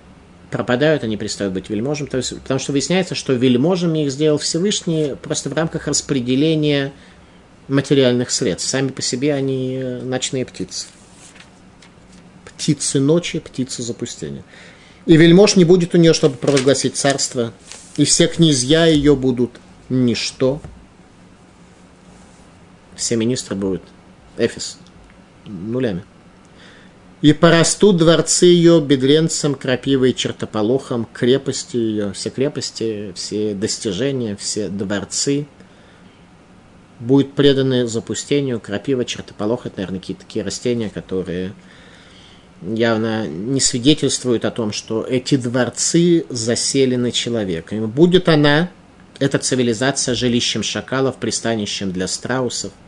пропадают, они перестают быть вельможем, то есть, потому что выясняется, что вельможами их сделал Всевышний просто в рамках распределения материальных средств. Сами по себе они э, ночные птицы. Птицы ночи, птицы запустения. И вельмож не будет у нее, чтобы провозгласить царство, и все князья ее будут ничто, все министры будут Эфис нулями. И порастут дворцы ее бедренцем, крапивой, чертополохом, крепости ее, все крепости, все достижения, все дворцы будут преданы запустению. Крапива, чертополох – это, наверное, какие-то такие растения, которые явно не свидетельствуют о том, что эти дворцы заселены человеком. Будет она, эта цивилизация, жилищем шакалов, пристанищем для страусов –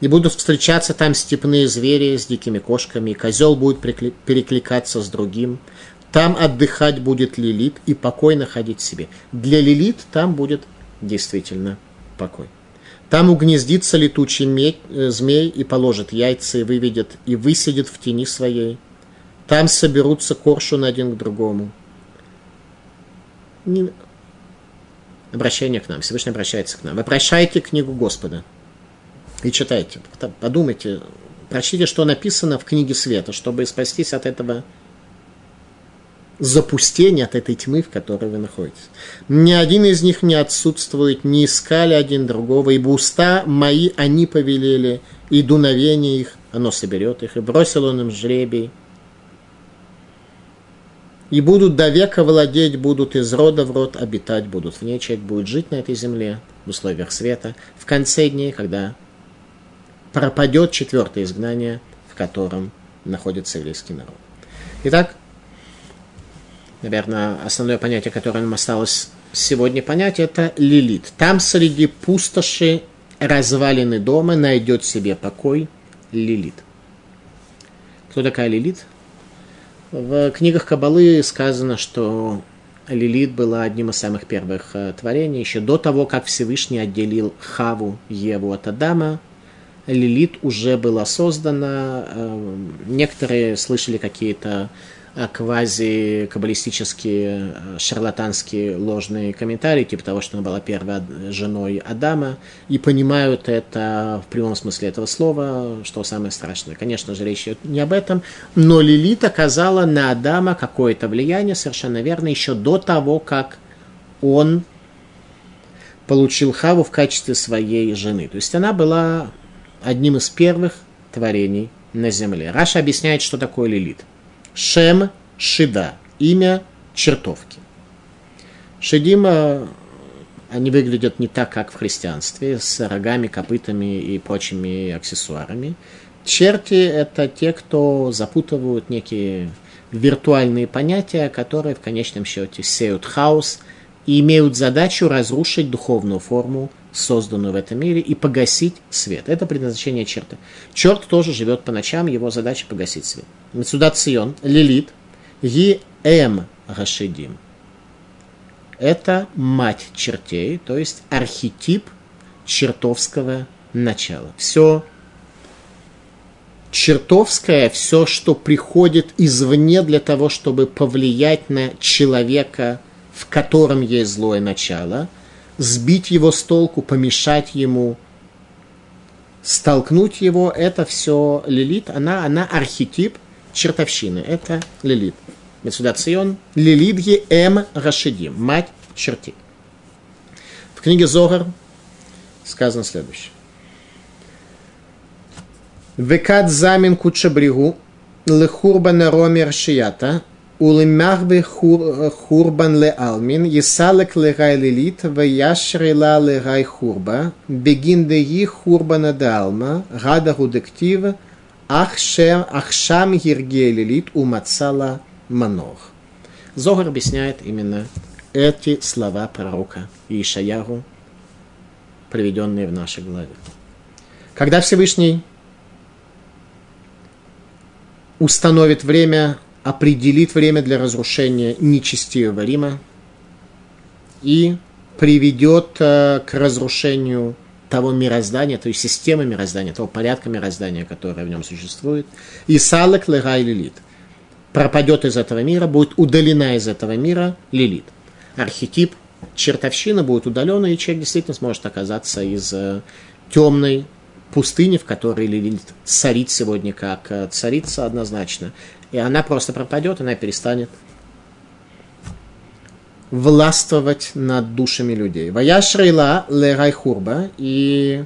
и будут встречаться там степные звери с дикими кошками, и козел будет перекликаться с другим. Там отдыхать будет Лилит и покой находить себе. Для Лилит там будет действительно покой. Там угнездится летучий медь, э, змей и положит яйца, и выведет, и высидит в тени своей. Там соберутся коршуны один к другому. Не... Обращение к нам. Всевышний обращается к нам. Вы прощайте книгу Господа и читайте. Подумайте, прочтите, что написано в книге света, чтобы спастись от этого запустения, от этой тьмы, в которой вы находитесь. Ни один из них не отсутствует, не искали один другого, ибо уста мои они повелели, и дуновение их, оно соберет их, и бросил он им жребий. И будут до века владеть, будут из рода в род обитать, будут в ней, человек будет жить на этой земле в условиях света. В конце дней, когда пропадет четвертое изгнание, в котором находится еврейский народ. Итак, наверное, основное понятие, которое нам осталось сегодня понять, это лилит. Там среди пустоши развалины дома найдет себе покой лилит. Кто такая лилит? В книгах Кабалы сказано, что Лилит была одним из самых первых э, творений, еще до того, как Всевышний отделил Хаву, Еву от Адама, Лилит уже была создана. Эм, некоторые слышали какие-то э, квази-каббалистические, э, шарлатанские ложные комментарии, типа того, что она была первой женой Адама, и понимают это в прямом смысле этого слова, что самое страшное. Конечно же, речь идет не об этом, но Лилит оказала на Адама какое-то влияние, совершенно верно, еще до того, как он получил Хаву в качестве своей жены. То есть она была одним из первых творений на земле. Раша объясняет, что такое лилит. Шем Шида. Имя чертовки. Шедима, они выглядят не так, как в христианстве, с рогами, копытами и прочими аксессуарами. Черти – это те, кто запутывают некие виртуальные понятия, которые в конечном счете сеют хаос и имеют задачу разрушить духовную форму созданную в этом мире, и погасить свет. Это предназначение черта. Черт тоже живет по ночам, его задача погасить свет. Сюда Цион, Лилит, Ги Эм Рашидим. Это мать чертей, то есть архетип чертовского начала. Все чертовское, все, что приходит извне для того, чтобы повлиять на человека, в котором есть злое начало – сбить его с толку, помешать ему, столкнуть его, это все Лилит, она, она архетип чертовщины, это Лилит. Мецудацион, Лилитги М. Рашидим, мать черти. В книге Зогар сказано следующее. Векат замин кучабригу лехурбана ромер шията улимахбе хурбан ле алмин есалек легай лилит ваяшрила легай хурба бегин деи хурбана далма гада гудектив ахшам гирге лилит умацала манох. Зогар объясняет именно эти слова пророка Ишаяру, приведенные в нашей главе. Когда Всевышний установит время, определит время для разрушения нечестивого Рима и приведет э, к разрушению того мироздания, той системы мироздания, того порядка мироздания, которое в нем существует. И салек легай лилит. Пропадет из этого мира, будет удалена из этого мира лилит. Архетип чертовщина будет удалена, и человек действительно сможет оказаться из э, темной пустыни, в которой Лилит царит сегодня как э, царица однозначно. И она просто пропадет, она перестанет властвовать над душами людей. Ваяшрейла ле райхурба, и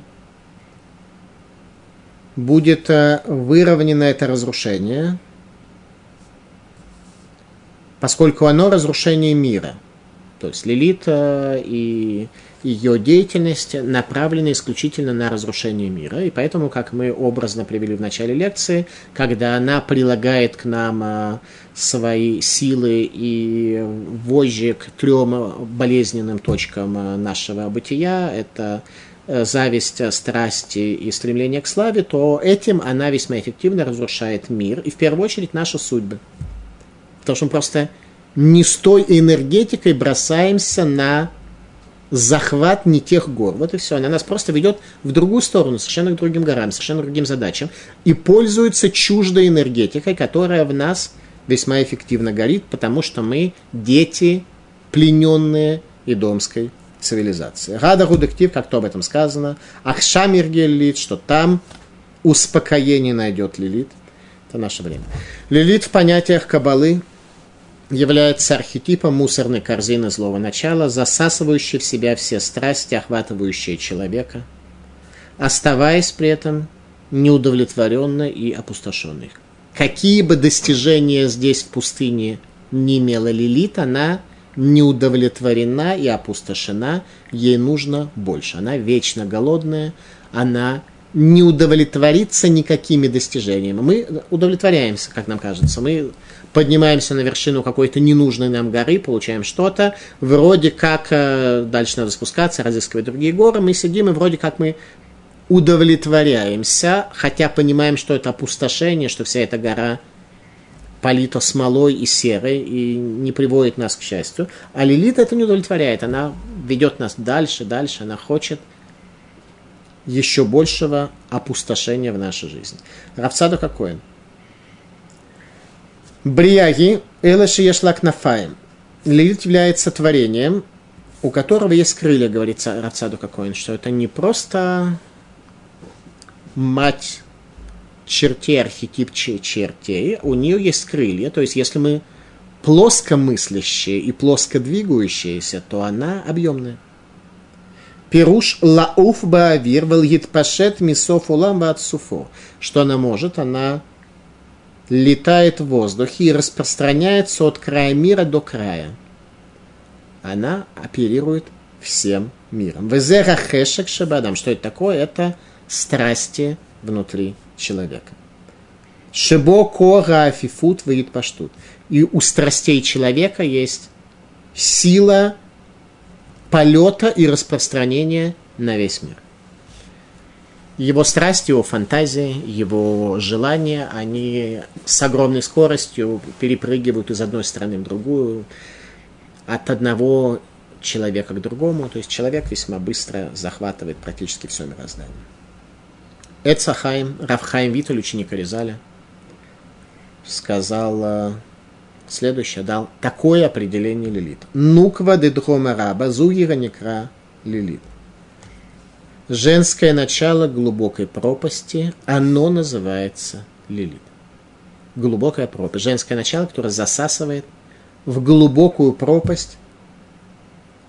будет э, выровнено это разрушение, поскольку оно разрушение мира. То есть Лилит э, и ее деятельность направлена исключительно на разрушение мира. И поэтому, как мы образно привели в начале лекции, когда она прилагает к нам а, свои силы и вожжи к трем болезненным точкам а, нашего бытия, это э, зависть, страсти и стремление к славе, то этим она весьма эффективно разрушает мир и в первую очередь наши судьбы. Потому что мы просто не с той энергетикой бросаемся на захват не тех гор. Вот и все. Она нас просто ведет в другую сторону, совершенно к другим горам, совершенно другим задачам. И пользуется чуждой энергетикой, которая в нас весьма эффективно горит, потому что мы дети, плененные идомской цивилизации. Рада Рудектив, как то об этом сказано, Ахшамир Лилит, что там успокоение найдет Лилит. Это наше время. Лилит в понятиях Кабалы является архетипом мусорной корзины злого начала, засасывающей в себя все страсти, охватывающие человека, оставаясь при этом неудовлетворенной и опустошенной. Какие бы достижения здесь в пустыне не имела Лилит, она не удовлетворена и опустошена, ей нужно больше. Она вечно голодная, она не удовлетворится никакими достижениями. Мы удовлетворяемся, как нам кажется. Мы поднимаемся на вершину какой-то ненужной нам горы, получаем что-то, вроде как э, дальше надо спускаться, разыскивать другие горы, мы сидим и вроде как мы удовлетворяемся, хотя понимаем, что это опустошение, что вся эта гора полита смолой и серой и не приводит нас к счастью. А Лилит это не удовлетворяет, она ведет нас дальше, дальше, она хочет еще большего опустошения в нашей жизни. Равцаду какой? Брияги Элаши Ешлак Нафаем. Лилит является творением, у которого есть крылья, говорит Равцаду какой что это не просто мать чертей, архетип чертей, у нее есть крылья, то есть если мы плоскомыслящие и плоско двигающиеся, то она объемная. Пируш лауф баавир валгит пашет мисоф улам суфо. Что она может? Она летает в воздухе и распространяется от края мира до края. Она оперирует всем миром. Везера хешек шабадам. Что это такое? Это страсти внутри человека. Шебо кора афифут выйдет паштут. И у страстей человека есть сила полета и распространения на весь мир. Его страсть, его фантазии, его желания, они с огромной скоростью перепрыгивают из одной страны в другую, от одного человека к другому. То есть человек весьма быстро захватывает практически все мироздание. Эцахайм, Равхайм Виталь, ученик Аризаля, сказал Следующее дал такое определение лилит. Нуква де раба зугира некра лилит. Женское начало глубокой пропасти, оно называется лилит. Глубокая пропасть. Женское начало, которое засасывает в глубокую пропасть,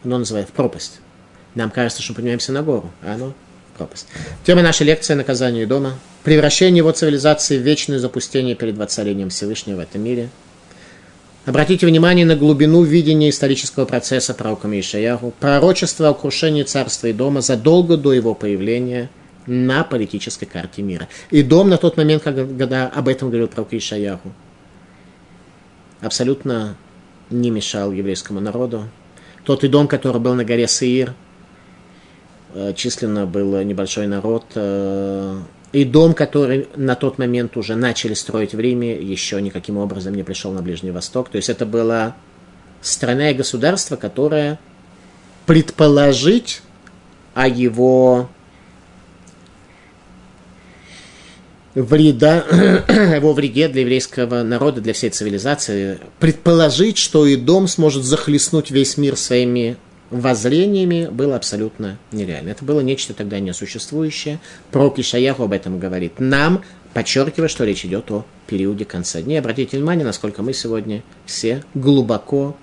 оно называется пропасть. Нам кажется, что мы поднимаемся на гору, а оно пропасть. Тема нашей лекции «Наказание дома». Превращение его цивилизации в вечное запустение перед воцарением Всевышнего в этом мире. Обратите внимание на глубину видения исторического процесса пророка Ишаяху, пророчество о крушении царства и дома задолго до его появления на политической карте мира. И дом на тот момент, когда об этом говорил пророк Ишаяху, абсолютно не мешал еврейскому народу. Тот и дом, который был на горе Сеир, э, численно был небольшой народ, э, и дом, который на тот момент уже начали строить в Риме, еще никаким образом не пришел на Ближний Восток. То есть это была страна и государство, которое предположить о его вреда, его вреде для еврейского народа, для всей цивилизации, предположить, что и дом сможет захлестнуть весь мир своими воззрениями, было абсолютно нереально. Это было нечто тогда несуществующее. Пророк Ишаяху об этом говорит нам, подчеркивая, что речь идет о периоде конца дней. Обратите внимание, насколько мы сегодня все глубоко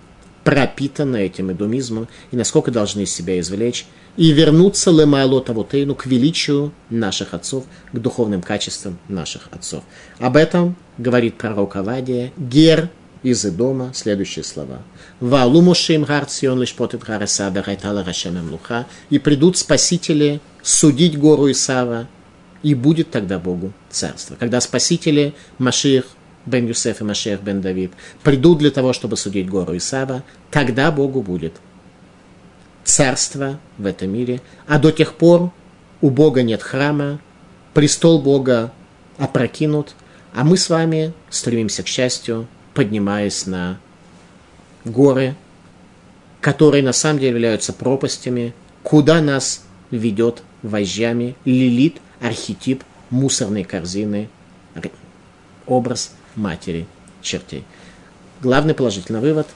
пропитаны этим эдумизмом и насколько должны из себя извлечь и вернуться лемайло тавотейну к величию наших отцов, к духовным качествам наших отцов. Об этом говорит пророк Авадия, Гер из Идома, следующие слова. Валу мушим гарцион лишь потет гарасаба райтала рашемем луха, и придут спасители судить гору Исава, и будет тогда Богу царство. Когда спасители Маших, бен Юсеф и Машех бен Давид придут для того, чтобы судить гору Исава, тогда Богу будет царство в этом мире. А до тех пор у Бога нет храма, престол Бога опрокинут, а мы с вами стремимся к счастью, поднимаясь на горы, которые на самом деле являются пропастями, куда нас ведет вожжами лилит, архетип мусорной корзины, образ матери чертей. Главный положительный вывод,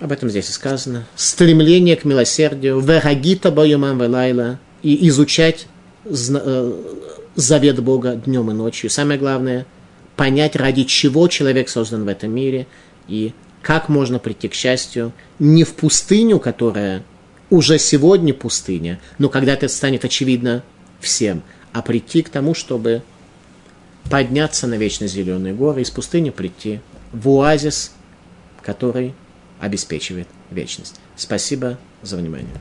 об этом здесь и сказано, стремление к милосердию, вегагита боюмам велайла, и изучать э, завет Бога днем и ночью. Самое главное, понять, ради чего человек создан в этом мире, и как можно прийти к счастью не в пустыню, которая уже сегодня пустыня, но когда-то это станет очевидно всем, а прийти к тому, чтобы подняться на вечно зеленые горы, из пустыни прийти в оазис, который обеспечивает вечность. Спасибо за внимание.